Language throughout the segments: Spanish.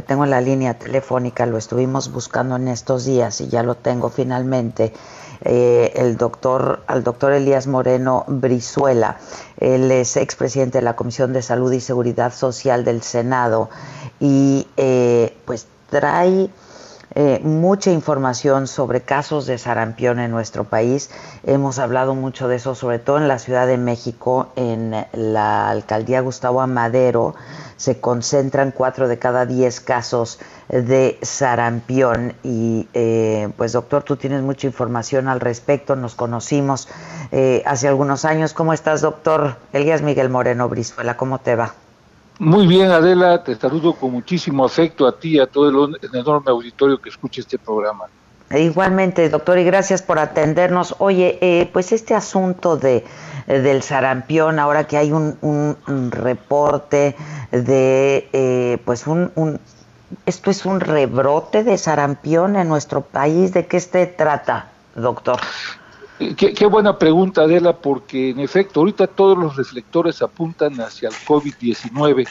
tengo en la línea telefónica, lo estuvimos buscando en estos días y ya lo tengo finalmente, eh, el doctor, al doctor Elías Moreno Brizuela. Él es expresidente de la Comisión de Salud y Seguridad Social del Senado y eh, pues trae eh, mucha información sobre casos de sarampión en nuestro país. Hemos hablado mucho de eso, sobre todo en la Ciudad de México, en la alcaldía Gustavo Amadero. Se concentran cuatro de cada diez casos de sarampión. Y eh, pues doctor, tú tienes mucha información al respecto. Nos conocimos eh, hace algunos años. ¿Cómo estás, doctor? Elías Miguel Moreno Brizuela, ¿cómo te va? Muy bien, Adela, te saludo con muchísimo afecto a ti y a todo el, enorme auditorio que escucha este programa. Igualmente, doctor, y gracias por atendernos. Oye, eh, pues este asunto de eh, del sarampión, ahora que hay un, reporte de, eh, pues un, un, esto es un rebrote de sarampión en nuestro país. ¿De qué se trata, doctor? Qué, buena pregunta, Adela, porque en efecto, ahorita todos los reflectores apuntan hacia el COVID-19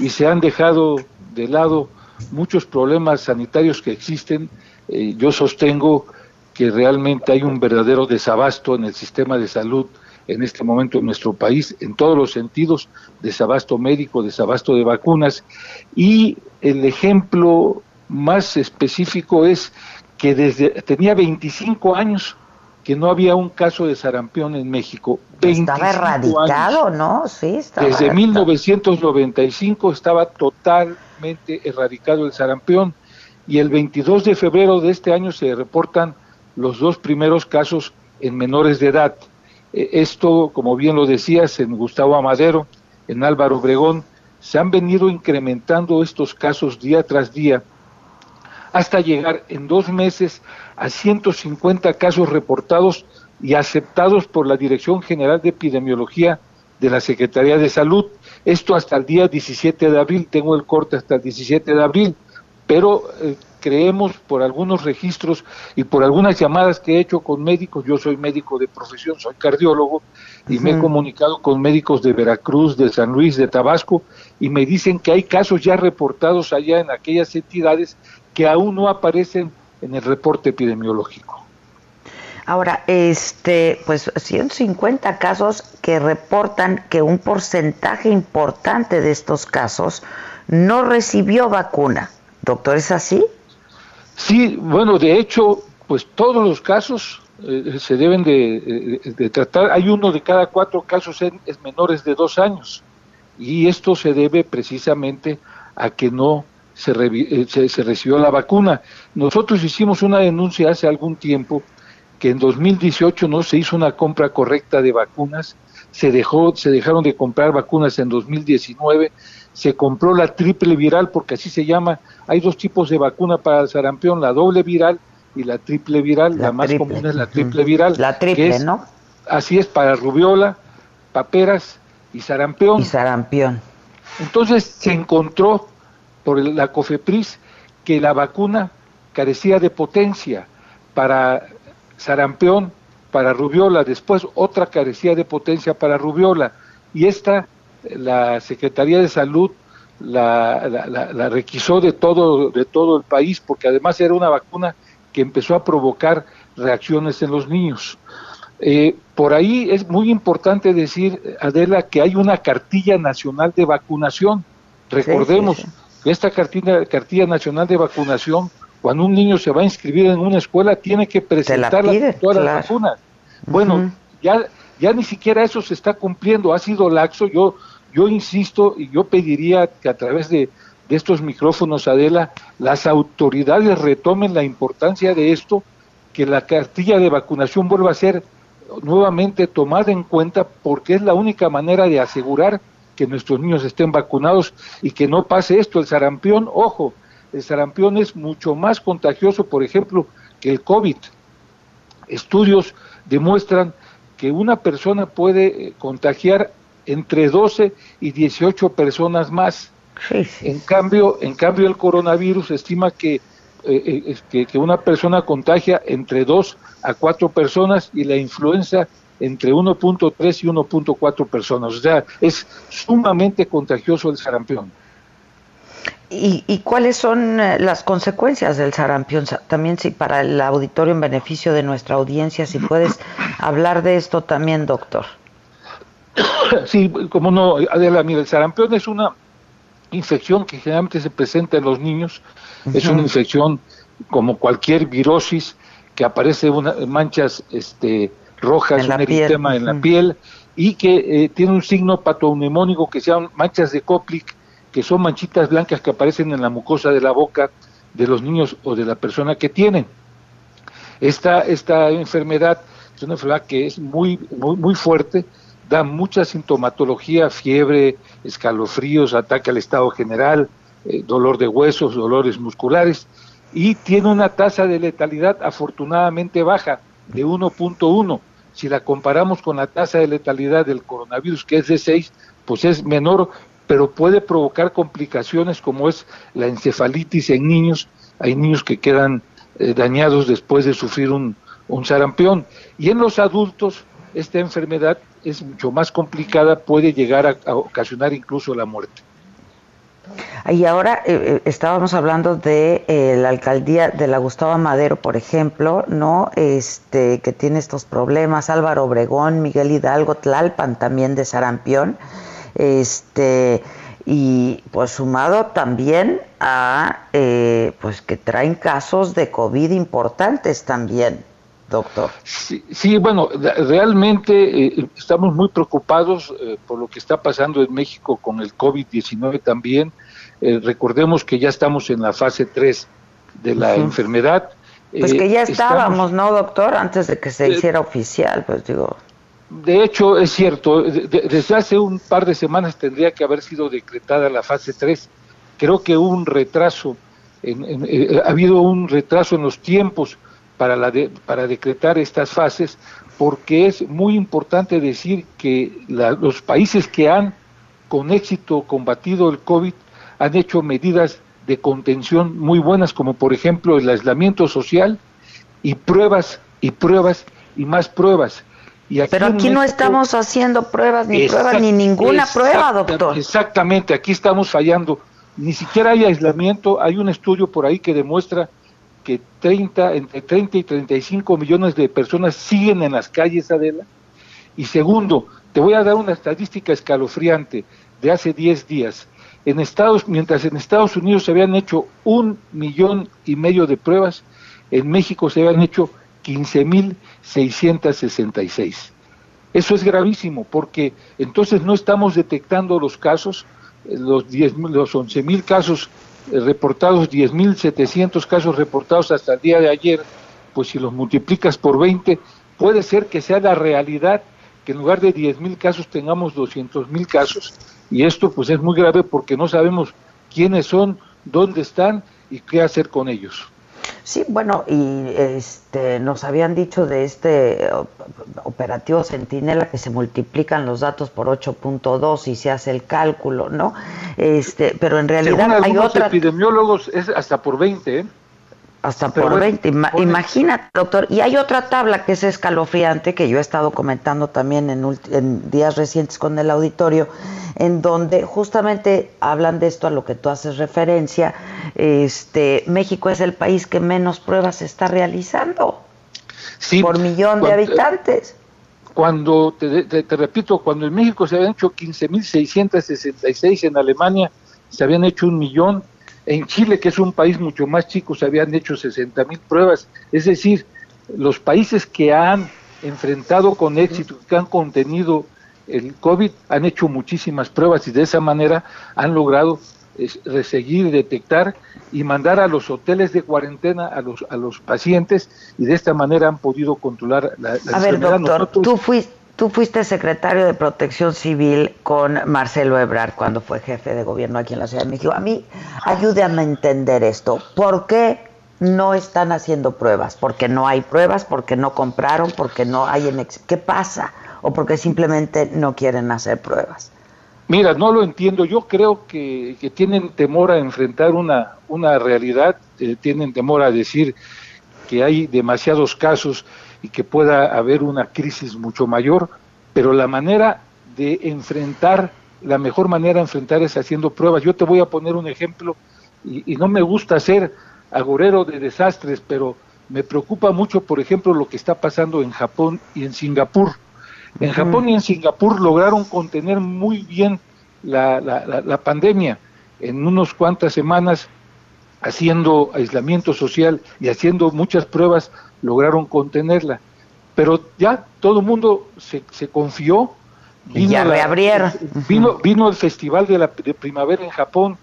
y se han dejado de lado muchos problemas sanitarios que existen. Eh, yo sostengo que realmente hay un verdadero desabasto en el sistema de salud en este momento en nuestro país, en todos los sentidos, desabasto médico, desabasto de vacunas. Y el ejemplo más específico es que desde tenía 25 años que no había un caso de sarampión en México. Estaba erradicado, ¿no? Sí, estaba Desde 1995 estaba totalmente erradicado el sarampión y el 22 de febrero de este año se reportan los dos primeros casos en menores de edad. E, esto, como bien lo decías, en Gustavo Amadero, en Álvaro Obregón, se han venido incrementando estos casos día tras día hasta llegar en dos meses a 150 casos reportados y aceptados por la Dirección General de Epidemiología de la Secretaría de Salud. Esto hasta el día 17 de abril, tengo el corte hasta el 17 de abril, pero eh, creemos por algunos registros y por algunas llamadas que he hecho con médicos, yo soy médico de profesión, soy cardiólogo, y me he comunicado con médicos de Veracruz, de San Luis, de Tabasco, y me dicen que hay casos ya reportados allá en aquellas entidades que aún no aparecen en el reporte epidemiológico. Ahora, este, pues 150 casos que reportan que un porcentaje importante de estos casos no recibió vacuna. Doctor, ¿es así? Sí, bueno, de hecho, pues todos los casos eh, se deben de, tratar. Hay uno de cada cuatro casos en, es menores de dos años y esto se debe precisamente a que no eh, se, recibió la vacuna. Nosotros hicimos una denuncia hace algún tiempo que en 2018 no se hizo una compra correcta de vacunas, se dejó, se dejaron de comprar vacunas en 2019, se compró la triple viral porque así se llama. Hay dos tipos de vacuna para el sarampión, la doble viral y la triple viral. La, más común es la triple viral. La triple, ¿no? Así es para rubiola, paperas y sarampión. Y sarampión. Entonces se encontró por la COFEPRIS que la vacuna carecía de potencia para sarampión, para rubiola, después otra carecía de potencia para rubiola, y esta la Secretaría de Salud la, la, requisó de todo, de todo el país, porque además era una vacuna que empezó a provocar reacciones en los niños. Eh, por ahí es muy importante decir, Adela, que hay una cartilla nacional de vacunación. Recordemos, esta cartilla, cartilla nacional de vacunación, cuando un niño se va a inscribir en una escuela, tiene que presentar todas las vacunas. Bueno, ya, ya ni siquiera eso se está cumpliendo, ha sido laxo. Yo, yo insisto y yo pediría que a través de, de estos micrófonos, Adela, las autoridades retomen la importancia de esto, que la cartilla de vacunación vuelva a ser nuevamente tomada en cuenta porque es la única manera de asegurar que nuestros niños estén vacunados y que no pase esto. El sarampión, ojo, el sarampión es mucho más contagioso, por ejemplo, que el COVID. Estudios demuestran que una persona puede eh, contagiar entre 12 y 18 personas más. En cambio, en cambio el coronavirus estima que, eh, eh, que, que, una persona contagia entre 2 a 4 personas y la influenza entre 1.3 y 1.4 personas. O sea, es sumamente contagioso el sarampión. ¿Y, cuáles son eh, las consecuencias del sarampión? También si para el auditorio en beneficio de nuestra audiencia, si puedes hablar de esto también, doctor. Sí, como no, Adela, mira, el sarampión es una infección que generalmente se presenta en los niños, es una infección como cualquier virosis que aparece una, manchas este, rojas, un eritema en la piel y que eh, tiene un signo patognemónico que se llama manchas de Koplik que son manchitas blancas que aparecen en la mucosa de la boca de los niños o de la persona que tienen. Esta, esta enfermedad es una enfermedad que es muy, muy, muy fuerte, da mucha sintomatología, fiebre, escalofríos, ataque al estado general, eh, dolor de huesos, dolores musculares, y tiene una tasa de letalidad afortunadamente baja, de 1.1. Si la comparamos con la tasa de letalidad del coronavirus, que es de 6, pues es menor, pero puede provocar complicaciones como es la encefalitis en niños. Hay niños que quedan eh, dañados después de sufrir un, sarampión. Y en los adultos esta enfermedad es mucho más complicada, puede llegar a, ocasionar incluso la muerte. Y ahora eh, eh, estábamos hablando de la alcaldía de la Gustavo Madero, por ejemplo, ¿no? Este, que tiene estos problemas, Álvaro Obregón, Miguel Hidalgo, Tlalpan también de sarampión este y pues sumado también a eh, pues que traen casos de COVID importantes también, doctor. Sí, bueno, realmente eh, estamos muy preocupados eh, por lo que está pasando en México con el COVID-19 también. recordemos que ya estamos en la fase 3 de la enfermedad. Pues que ya estábamos, ¿no, doctor? Antes de que se hiciera oficial, pues digo. De hecho, es cierto, desde hace un par de semanas tendría que haber sido decretada la fase 3. Creo que hubo un retraso, eh, ha habido un retraso en los tiempos para, la para decretar estas fases, porque es muy importante decir que los países que han con éxito combatido el COVID han hecho medidas de contención muy buenas, como por ejemplo el aislamiento social y pruebas y pruebas y más pruebas pero aquí no estamos haciendo pruebas, ni pruebas, ni ninguna prueba, doctor. Exactamente, aquí estamos fallando. Ni siquiera hay aislamiento. Hay un estudio por ahí que demuestra que 30, entre 30 y 35 millones de personas siguen en las calles, Adela. Y segundo, te voy a dar una estadística escalofriante de hace 10 días. En Estados, mientras en Estados Unidos se habían hecho un millón y medio de pruebas, en México se habían hecho 15.666. Eso es gravísimo porque entonces no estamos detectando los casos, eh, los, 10, los 11.000 casos eh, reportados, 10.700 casos reportados hasta el día de ayer, pues si los multiplicas por 20, puede ser que sea la realidad que en lugar de 10.000 casos tengamos 200.000 casos y esto pues es muy grave porque no sabemos quiénes son, dónde están y qué hacer con ellos. Sí, bueno, y este, nos habían dicho de este operativo Centinela que se multiplican los datos por 8.2 y se hace el cálculo, ¿no? Este, pero en realidad hay otra epidemiólogos es hasta por 20, ¿eh? Hasta por 20. Imagínate, doctor. Y hay otra tabla que es escalofriante, que yo he estado comentando también en, en, días recientes con el auditorio, en donde justamente hablan de esto a lo que tú haces referencia. Este, México es el país que menos pruebas está realizando por millón de habitantes. Cuando, te, te, repito, cuando en México se habían hecho 15.666, en Alemania se habían hecho un millón, en Chile, que es un país mucho más chico, se habían hecho 60 mil pruebas. Es decir, los países que han enfrentado con éxito, que han contenido el COVID, han hecho muchísimas pruebas y de esa manera han logrado seguir, detectar y mandar a los hoteles de cuarentena a los, a los pacientes y de esta manera han podido controlar la, la a Ver, doctor, tú fuiste Tú fuiste secretario de Protección Civil con Marcelo Ebrard cuando fue jefe de gobierno aquí en la Ciudad de México. A mí, ayúdame a entender esto. ¿Por qué no están haciendo pruebas? ¿Porque no hay pruebas? ¿Porque no compraron? ¿Porque no hay en... ¿Qué pasa? ¿O porque simplemente no quieren hacer pruebas? Mira, no lo entiendo. Yo creo que, tienen temor a enfrentar una, una realidad, eh, tienen temor a decir que hay demasiados casos y que pueda haber una crisis mucho mayor, pero la manera de enfrentar, la mejor manera de enfrentar es haciendo pruebas. Yo te voy a poner un ejemplo y, no me gusta ser agorero de desastres, pero me preocupa mucho, por ejemplo, lo que está pasando en Japón y en Singapur. En Japón y en Singapur lograron contener muy bien la, la, pandemia. En unas cuantas semanas, haciendo aislamiento social y haciendo muchas pruebas, lograron contenerla. Pero ya todo el mundo se, se confió. y ya reabrieron. Vino, vino el festival de, la, de primavera en Japón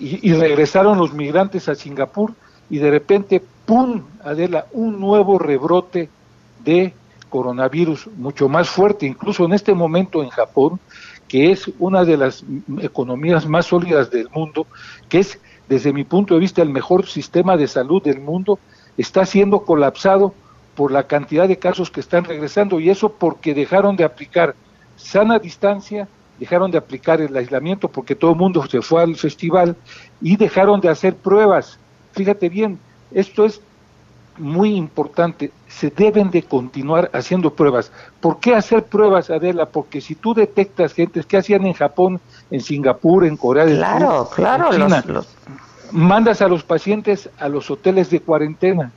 y, regresaron los migrantes a Singapur y de repente, ¡pum!, Adela, un nuevo rebrote de coronavirus mucho más fuerte, incluso en este momento en Japón, que es una de las economías más sólidas del mundo, que es, desde mi punto de vista, el mejor sistema de salud del mundo, está siendo colapsado por la cantidad de casos que están regresando y eso porque dejaron de aplicar sana distancia, dejaron de aplicar el aislamiento porque todo el mundo se fue al festival y dejaron de hacer pruebas. Fíjate bien, esto es muy importante, se deben de continuar haciendo pruebas. ¿Por qué hacer pruebas, Adela? Porque si tú detectas gente, que hacían en Japón, en Singapur, en Corea del Sur, claro, China? Mandas a los pacientes a los hoteles de cuarentena.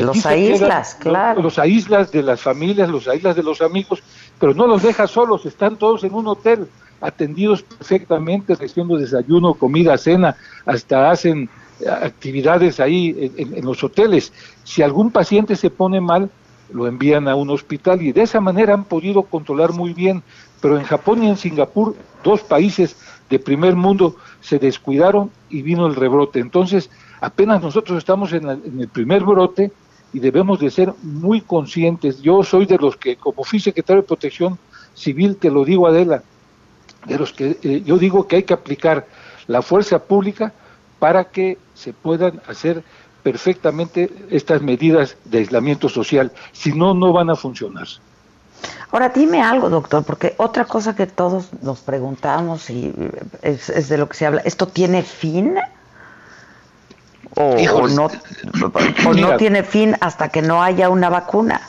los aíslas, claro. Los aíslas de las familias, los aíslas de los amigos, pero no los dejas solos, están todos en un hotel, atendidos perfectamente, recibiendo desayuno, comida, cena, hasta hacen actividades ahí en, los hoteles. Si algún paciente se pone mal, lo envían a un hospital y de esa manera han podido controlar muy bien. Pero en Japón y en Singapur, dos países de primer mundo, se descuidaron y vino el rebrote. Entonces, apenas nosotros estamos en, el primer brote y debemos de ser muy conscientes. Yo soy de los que, como fui secretario de Protección Civil, te lo digo Adela, de los que eh, yo digo que hay que aplicar la fuerza pública para que se puedan hacer perfectamente estas medidas de aislamiento social. Si no, no van a funcionar. Ahora dime algo, doctor, porque otra cosa que todos nos preguntamos y es, de lo que se habla, ¿esto tiene fin? ¿O, no, o no tiene fin hasta que no haya una vacuna?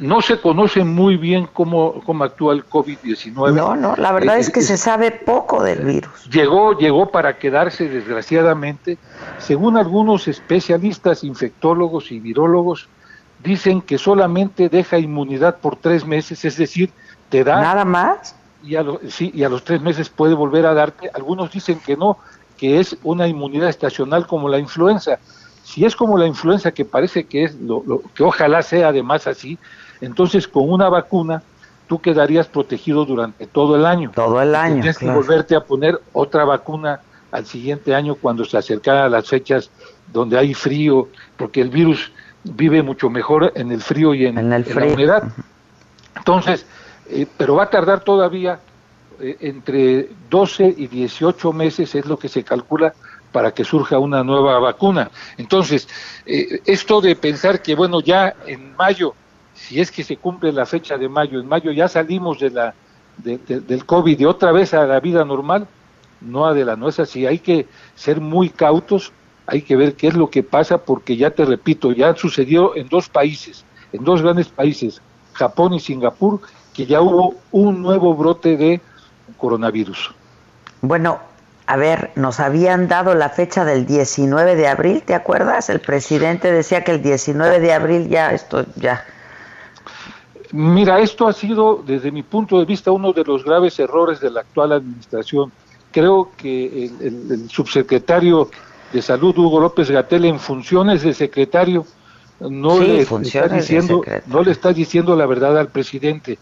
no se conoce muy bien cómo, cómo actúa el COVID-19. No, no, la verdad eh, es que se sabe poco del virus. Llegó, llegó para quedarse, desgraciadamente. Según algunos especialistas, infectólogos y virólogos, dicen que solamente deja inmunidad por tres meses, es decir, te da... ¿Nada más? Y a, sí, y a los tres meses puede volver a darte. Algunos dicen que no, que es una inmunidad estacional como la influenza. Si es como la influenza, que parece que es lo que ojalá sea además así, entonces, con una vacuna, tú quedarías protegido durante todo el año. Todo el año. Tienes que volverte a poner otra vacuna al siguiente año cuando se acercaran las fechas donde hay frío, porque el virus vive mucho mejor en el frío y en, la humedad. Entonces, eh, pero va a tardar todavía eh, entre 12 y 18 meses, es lo que se calcula, para que surja una nueva vacuna. Entonces, eh, esto de pensar que, bueno, ya en mayo si es que se cumple la fecha de mayo, en mayo ya salimos de la, del COVID y otra vez a la vida normal, no Adela, no es así, hay que ser muy cautos, hay que ver qué es lo que pasa porque ya te repito, ya sucedió en dos países, en dos grandes países, Japón y Singapur, que ya hubo un nuevo brote de coronavirus. Bueno, a ver, nos habían dado la fecha del 19 de abril, ¿te acuerdas? El presidente decía que el 19 de abril ya esto ya Mira, esto ha sido, desde mi punto de vista, uno de los graves errores de la actual administración. Creo que el, subsecretario de Salud, Hugo López Gatel, en funciones de secretario, no, le está diciendo, no le está diciendo la verdad al presidente.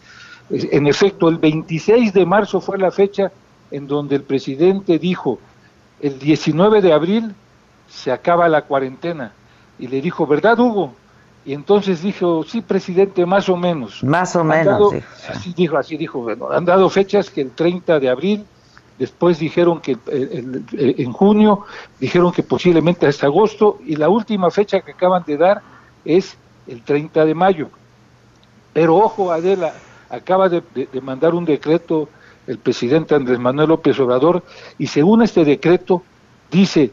En efecto, el 26 de marzo fue la fecha en donde el presidente dijo, el 19 de abril se acaba la cuarentena. Y le dijo, ¿verdad, Hugo? Y entonces dijo, sí, presidente, más o menos. Más o menos, Así dijo, así dijo. Bueno, han dado fechas que el 30 de abril, después dijeron que en junio, dijeron que posiblemente hasta agosto, y la última fecha que acaban de dar es el 30 de mayo. Pero ojo, Adela, acaba de, mandar un decreto el presidente Andrés Manuel López Obrador, y según este decreto, dice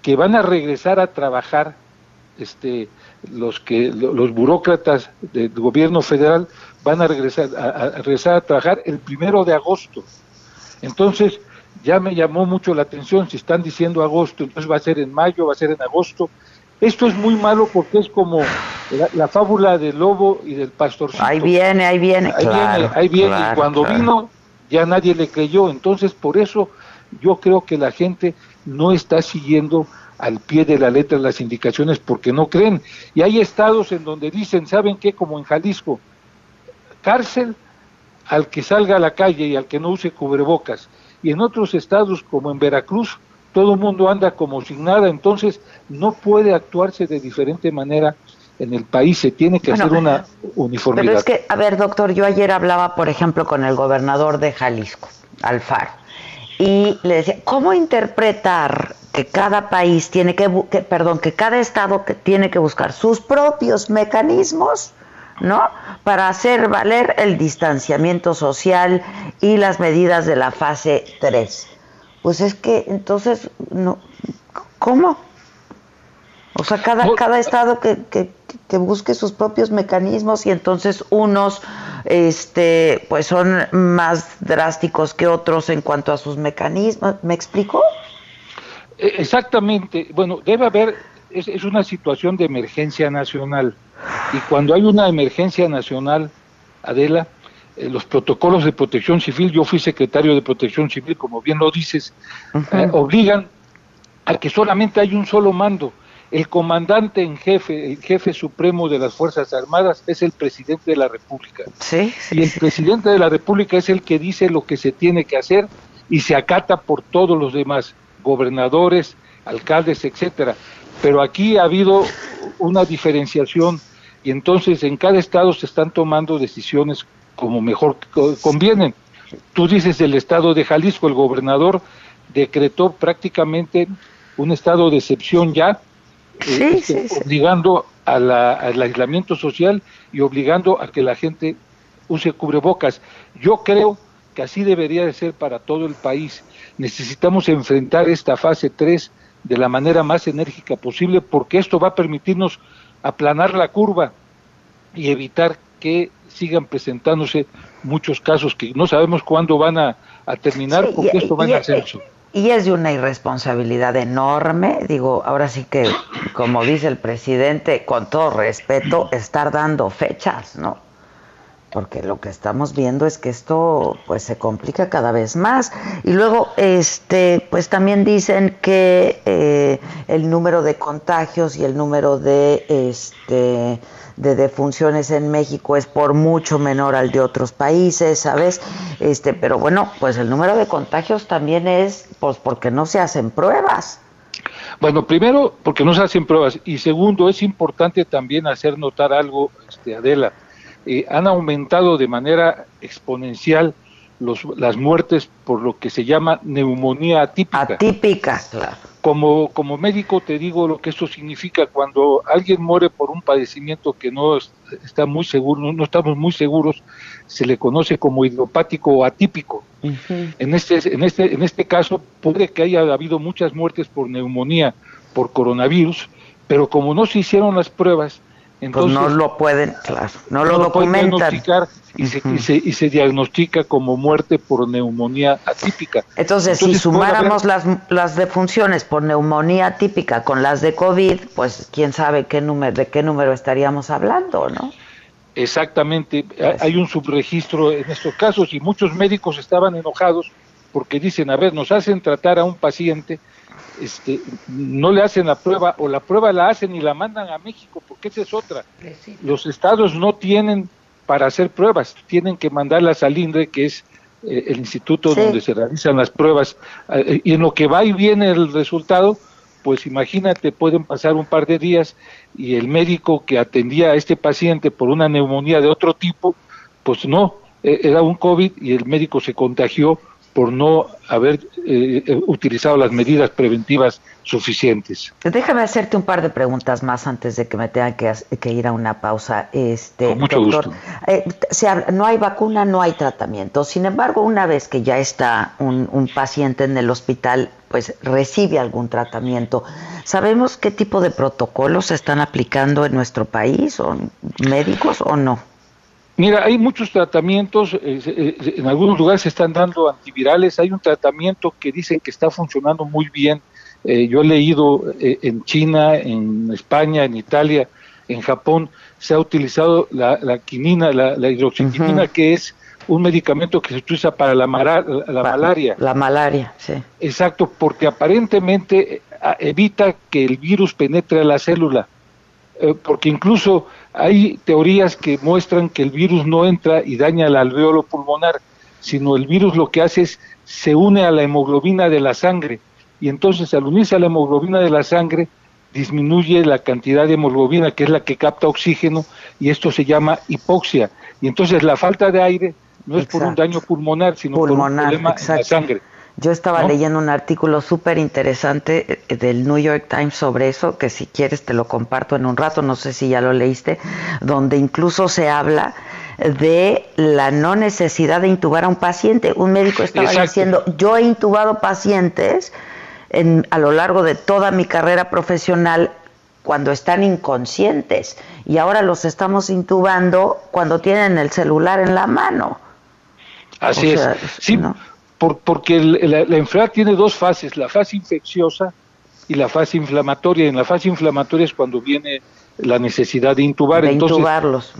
que van a regresar a trabajar este los que los burócratas del gobierno federal van a regresar a, regresar a trabajar el primero de agosto. Entonces, ya me llamó mucho la atención, si están diciendo agosto, entonces va a ser en mayo, va a ser en agosto. Esto es muy malo porque es como la, fábula del lobo y del pastorcito. Ahí viene, ahí viene. Ahí viene, ahí viene. y cuando vino ya nadie le creyó. Entonces por eso yo creo que la gente no está siguiendo al pie de la letra las indicaciones porque no creen. Y hay estados en donde dicen, ¿saben qué? Como en Jalisco, cárcel al que salga a la calle y al que no use cubrebocas. Y en otros estados como en Veracruz, todo el mundo anda como sin nada, entonces no puede actuarse de diferente manera en el país, se tiene que hacer una uniformidad. Pero es que, a ver, doctor, yo ayer hablaba, por ejemplo, con el gobernador de Jalisco, Alfaro, y le decía, ¿cómo interpretar que cada país tiene que, perdón, que cada estado que tiene que buscar sus propios mecanismos, ¿no? Para hacer valer el distanciamiento social y las medidas de la fase 3. Pues es que entonces no ¿cómo? O sea, cada, cada estado que, que, que, busque sus propios mecanismos y entonces unos este, pues son más drásticos que otros en cuanto a sus mecanismos. ¿Me explico? E, exactamente. Bueno, debe haber, es, es una situación de emergencia nacional. Y cuando hay una emergencia nacional, Adela, eh, los protocolos de protección civil, yo fui secretario de protección civil, como bien lo dices, eh, obligan a que solamente hay un solo mando. El comandante en jefe, el jefe supremo de las Fuerzas Armadas es el presidente de la República. Sí, y el presidente de la República es el que dice lo que se tiene que hacer y se acata por todos los demás gobernadores, alcaldes, etcétera. Pero aquí ha habido una diferenciación y entonces en cada estado se están tomando decisiones como mejor convienen. Tú dices el estado de Jalisco, el gobernador decretó prácticamente un estado de excepción ya, eh, este, obligando al aislamiento social y obligando a que la gente use cubrebocas. Yo creo que así debería de ser para todo el país necesitamos enfrentar esta fase 3 de la manera más enérgica posible porque esto va a permitirnos aplanar la curva y evitar que sigan presentándose muchos casos que no sabemos cuándo van a, terminar porque esto va en ascenso. Y es de una irresponsabilidad enorme, digo, ahora sí que, como dice el presidente, con todo respeto, estar dando fechas, ¿no? Porque lo que estamos viendo es que esto pues se complica cada vez más y luego este pues también dicen que eh, el número de contagios y el número de este de defunciones en México es por mucho menor al de otros países, ¿sabes? Este, pero bueno, pues el número de contagios también es pues porque no se hacen pruebas. Bueno, primero porque no se hacen pruebas y segundo es importante también hacer notar algo, este, Adela eh, han aumentado de manera exponencial los, las muertes por lo que se llama neumonía atípica. Atípica, claro. Como, como médico te digo lo que eso significa cuando alguien muere por un padecimiento que no está muy seguro, no, estamos muy seguros, se le conoce como idiopático o atípico. en, este, en, este, en este caso puede que haya habido muchas muertes por neumonía, por coronavirus, pero como no se hicieron las pruebas, pues no lo pueden, claro, no, lo, documentan. y, se, y, se, diagnostica como muerte por neumonía atípica. Entonces, si sumáramos las, las defunciones por neumonía atípica con las de COVID, pues quién sabe qué número, de qué número estaríamos hablando, ¿no? Exactamente, pues hay un subregistro en estos casos y muchos médicos estaban enojados porque dicen, a ver, nos hacen tratar a un paciente este, no le hacen la prueba o la prueba la hacen y la mandan a México, porque esa es otra. Los estados no tienen para hacer pruebas, tienen que mandarlas al INDRE, que es eh, el instituto donde se realizan las pruebas, eh, y en lo que va y viene el resultado, pues imagínate, pueden pasar un par de días y el médico que atendía a este paciente por una neumonía de otro tipo, pues no, e, era un COVID y el médico se contagió por no haber eh, eh, utilizado las medidas preventivas suficientes. Déjame hacerte un par de preguntas más antes de que me tenga que, ir a una pausa. Este, Con mucho gusto. Eh, no hay vacuna, no hay tratamiento. Sin embargo, una vez que ya está un, un paciente en el hospital, pues recibe algún tratamiento. ¿Sabemos qué tipo de protocolos se están aplicando en nuestro país, o médicos o no? Mira, hay muchos tratamientos, eh, eh, en algunos lugares se están dando antivirales, hay un tratamiento que dicen que está funcionando muy bien. Eh, yo he leído en China, en España, en Italia, en Japón, se ha utilizado la, quinina, la, hidroxiquinina, que es un medicamento que se utiliza para la, la malaria. La malaria, sí. Exacto, porque aparentemente evita que el virus penetre a la célula, porque incluso hay teorías que muestran que el virus no entra y daña el alveolo pulmonar, sino el virus lo que hace es se une a la hemoglobina de la sangre. Y entonces al unirse a la hemoglobina de la sangre disminuye la cantidad de hemoglobina que es la que capta oxígeno y esto se llama hipoxia. Y entonces la falta de aire no es por un daño pulmonar sino por un problema en la sangre. Yo estaba leyendo un artículo súper interesante eh, del New York Times sobre eso, que si quieres te lo comparto en un rato, no sé si ya lo leíste, donde incluso se habla de la no necesidad de intubar a un paciente. Un médico estaba diciendo, yo he intubado pacientes en, a lo largo de toda mi carrera profesional cuando están inconscientes y ahora los estamos intubando cuando tienen el celular en la mano. Así es. Sí, porque la, enfermedad tiene dos fases, la fase infecciosa y la fase inflamatoria. En la fase inflamatoria es cuando viene la necesidad de intubar. De intubarlos.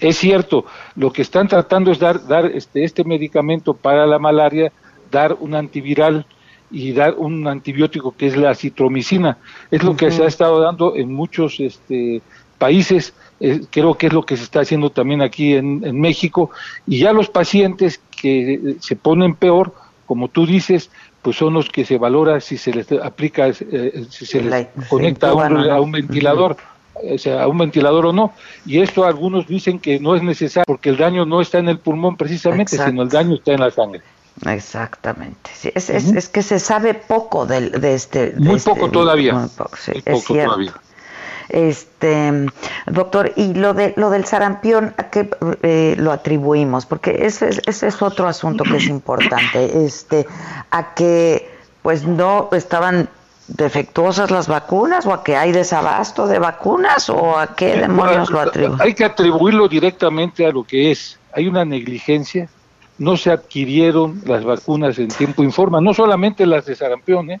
Es cierto, lo que están tratando es dar, dar este, este medicamento para la malaria, dar un antiviral y dar un antibiótico que es la citromicina. Es lo que se ha estado dando en muchos este, países, eh, creo que es lo que se está haciendo también aquí en, en México, y ya los pacientes que se ponen peor, como tú dices, pues son los que se valora si se les aplica, eh, si se les conecta a un, ventilador. O sea, a un ventilador o no. Y esto algunos dicen que no es necesario porque el daño no está en el pulmón precisamente, sino el daño está en la sangre. Exactamente. es, es, que se sabe poco de, de este. muy este poco todavía. Muy poco, es Todavía. Este, doctor, y lo de lo del sarampión, ¿a qué eh, lo atribuimos? Porque ese, ese, es otro asunto que es importante. Este, a que pues no estaban defectuosas las vacunas o a que hay desabasto de vacunas o a qué demonios lo atribuyen? Hay que atribuirlo directamente a lo que es. Hay una negligencia, no se adquirieron las vacunas en tiempo informa, no solamente las de sarampión, ¿eh?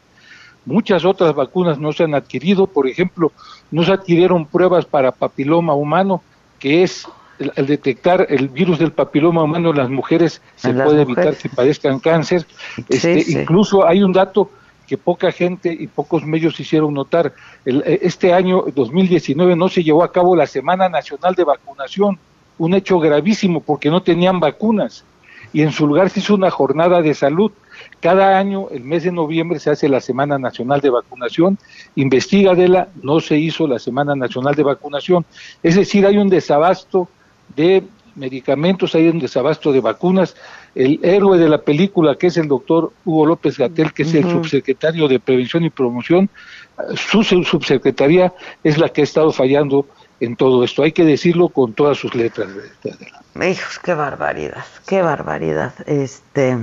Muchas otras vacunas no se han adquirido, por ejemplo, no se adquirieron pruebas para papiloma humano, que es el, detectar el virus del papiloma humano en las mujeres se puede evitar que padezcan cáncer. Este, Incluso hay un dato que poca gente y pocos medios hicieron notar. E, este año 2019 no se llevó a cabo la Semana Nacional de Vacunación, un hecho gravísimo porque no tenían vacunas y en su lugar se hizo una jornada de salud cada año, el mes de noviembre, se hace la Semana Nacional de Vacunación. Investiga de la, no se hizo la Semana Nacional de Vacunación. Es decir, hay un desabasto de medicamentos, hay un desabasto de vacunas. El héroe de la película, que es el doctor Hugo López Gatel, que es el subsecretario de Prevención y Promoción, su subsecretaría es la que ha estado fallando en todo esto. Hay que decirlo con todas sus letras. Hijos, qué barbaridad, qué barbaridad. Este,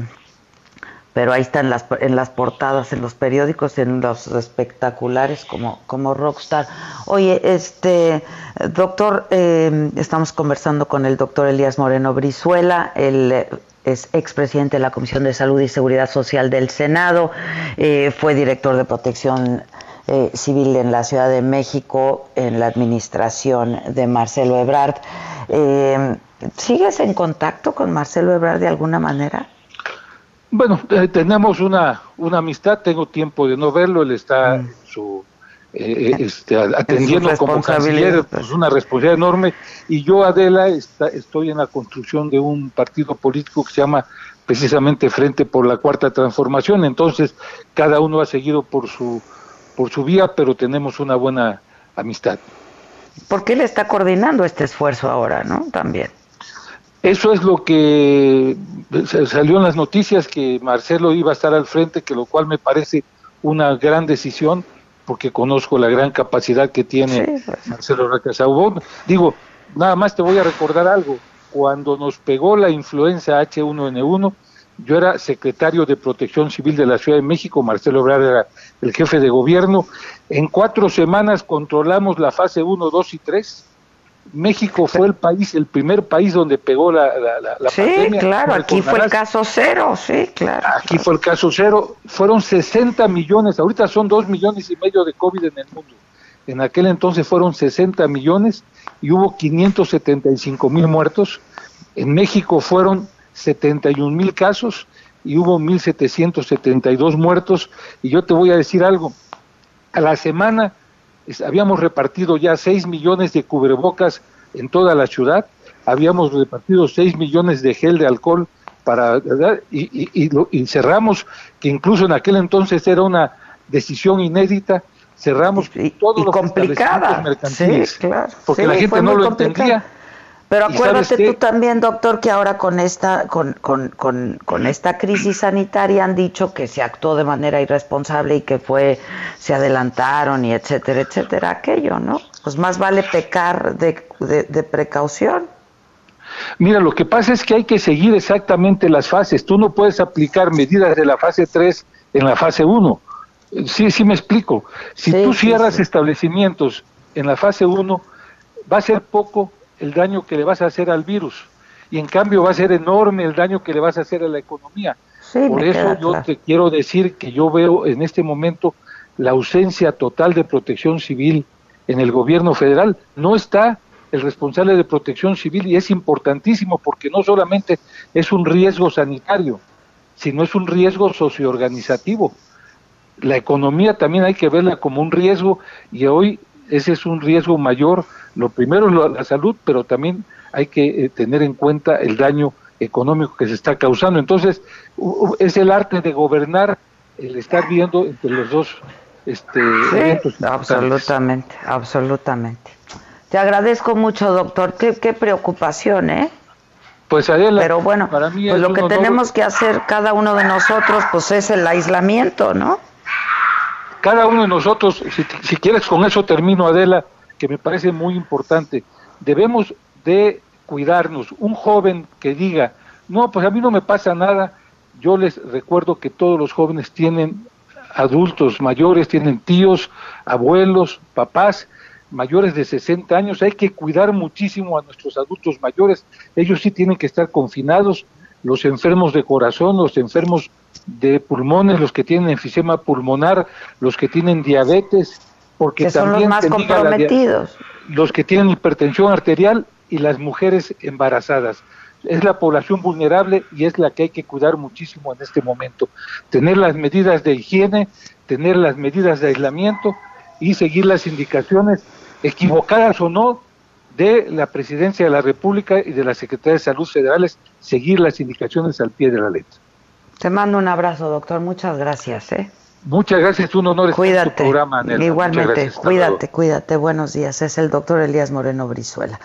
pero ahí están las, en las portadas, en los periódicos, en los espectaculares como, como rockstar. Oye, este doctor, eh, estamos conversando con el doctor Elías Moreno Brizuela, él eh, es expresidente de la Comisión de Salud y Seguridad Social del Senado, eh, fue director de protección civil en la Ciudad de México, en la administración de Marcelo Ebrard. ¿Sigues en contacto con Marcelo Ebrard de alguna manera? Bueno, eh, tenemos una, una amistad, tengo tiempo de no verlo, él está mm. su, eh, eh, este, atendiendo como canciller, pues una responsabilidad enorme, y yo, Adela, está, estoy en la construcción de un partido político que se llama precisamente Frente por la Cuarta Transformación, entonces cada uno ha seguido por su, por su vía, pero tenemos una buena amistad. Porque él está coordinando este esfuerzo ahora, ¿no? También. Eso es lo que salió en las noticias que Marcelo iba a estar al frente, que lo cual me parece una gran decisión porque conozco la gran capacidad que tiene pues. Marcelo Racasaubón. Digo, nada más te voy a recordar algo. Cuando nos pegó la influenza H1N1, yo era secretario de Protección Civil de la Ciudad de México, Marcelo Obrador era el jefe de gobierno. En cuatro semanas controlamos la fase 1, 2 y 3 México fue el país, el primer país donde pegó la, la, sí, claro, aquí fue el caso cero, sí, claro. Aquí fue el caso cero, fueron 60 millones, ahorita son 2 millones y medio de COVID en el mundo. En aquel entonces fueron 60 millones y hubo 575 mil muertos. En México fueron 71 mil casos y hubo 1.772 muertos. Y yo te voy a decir algo, a la semana habíamos repartido ya 6 millones de cubrebocas en toda la ciudad, habíamos repartido 6 millones de gel de alcohol para y, y, cerramos, que incluso en aquel entonces era una decisión inédita, cerramos todos los complicada. mercantiles, porque la gente no lo entendía. Pero acuérdate tú también, doctor, que ahora con esta, con, con, con, con, esta crisis sanitaria han dicho que se actuó de manera irresponsable y que fue, se adelantaron y etcétera, etcétera, aquello, ¿no? Pues más vale pecar de, de, precaución. Mira, lo que pasa es que hay que seguir exactamente las fases. Tú no puedes aplicar medidas de la fase 3 en la fase 1. Sí, sí me explico. Si tú cierras establecimientos en la fase 1, va a ser poco el daño que le vas a hacer al virus y en cambio va a ser enorme el daño que le vas a hacer a la economía. Por eso yo te quiero decir que yo veo en este momento la ausencia total de protección civil en el gobierno federal. No está el responsable de protección civil y es importantísimo porque no solamente es un riesgo sanitario, sino es un riesgo socioorganizativo. La economía también hay que verla como un riesgo y hoy ese es un riesgo mayor. Lo primero es la salud, pero también hay que eh, tener en cuenta el daño económico que se está causando. Entonces, es el arte de gobernar, el estar viendo entre los dos este, Absolutamente, absolutamente. Te agradezco mucho, doctor. Qué, qué preocupación, ¿eh? Pues Adela, pero bueno, para mí pues lo que tenemos que hacer cada uno de nosotros, pues es el aislamiento, ¿no? Cada uno de nosotros, si, quieres con eso termino Adela, que me parece muy importante, debemos de cuidarnos. Un joven que diga, no, pues a mí no me pasa nada, yo les recuerdo que todos los jóvenes tienen adultos mayores, tienen tíos, abuelos, papás mayores de 60 años, hay que cuidar muchísimo a nuestros adultos mayores, ellos sí tienen que estar confinados, los enfermos de corazón, los enfermos de pulmones, los que tienen enfisema pulmonar, los que tienen diabetes, porque también los más comprometidos. los que tienen hipertensión arterial y las mujeres embarazadas. Es la población vulnerable y es la que hay que cuidar muchísimo en este momento. Tener las medidas de higiene, tener las medidas de aislamiento y seguir las indicaciones, equivocadas o no, de la Presidencia de la República y de la Secretaría de Salud Federales, seguir las indicaciones al pie de la letra. Te mando un abrazo, doctor. Muchas gracias. ¿eh? Muchas gracias, un honor estar en tu programa. Igualmente, cuídate, cuídate. Buenos días. Es el doctor Elías Moreno Brizuela.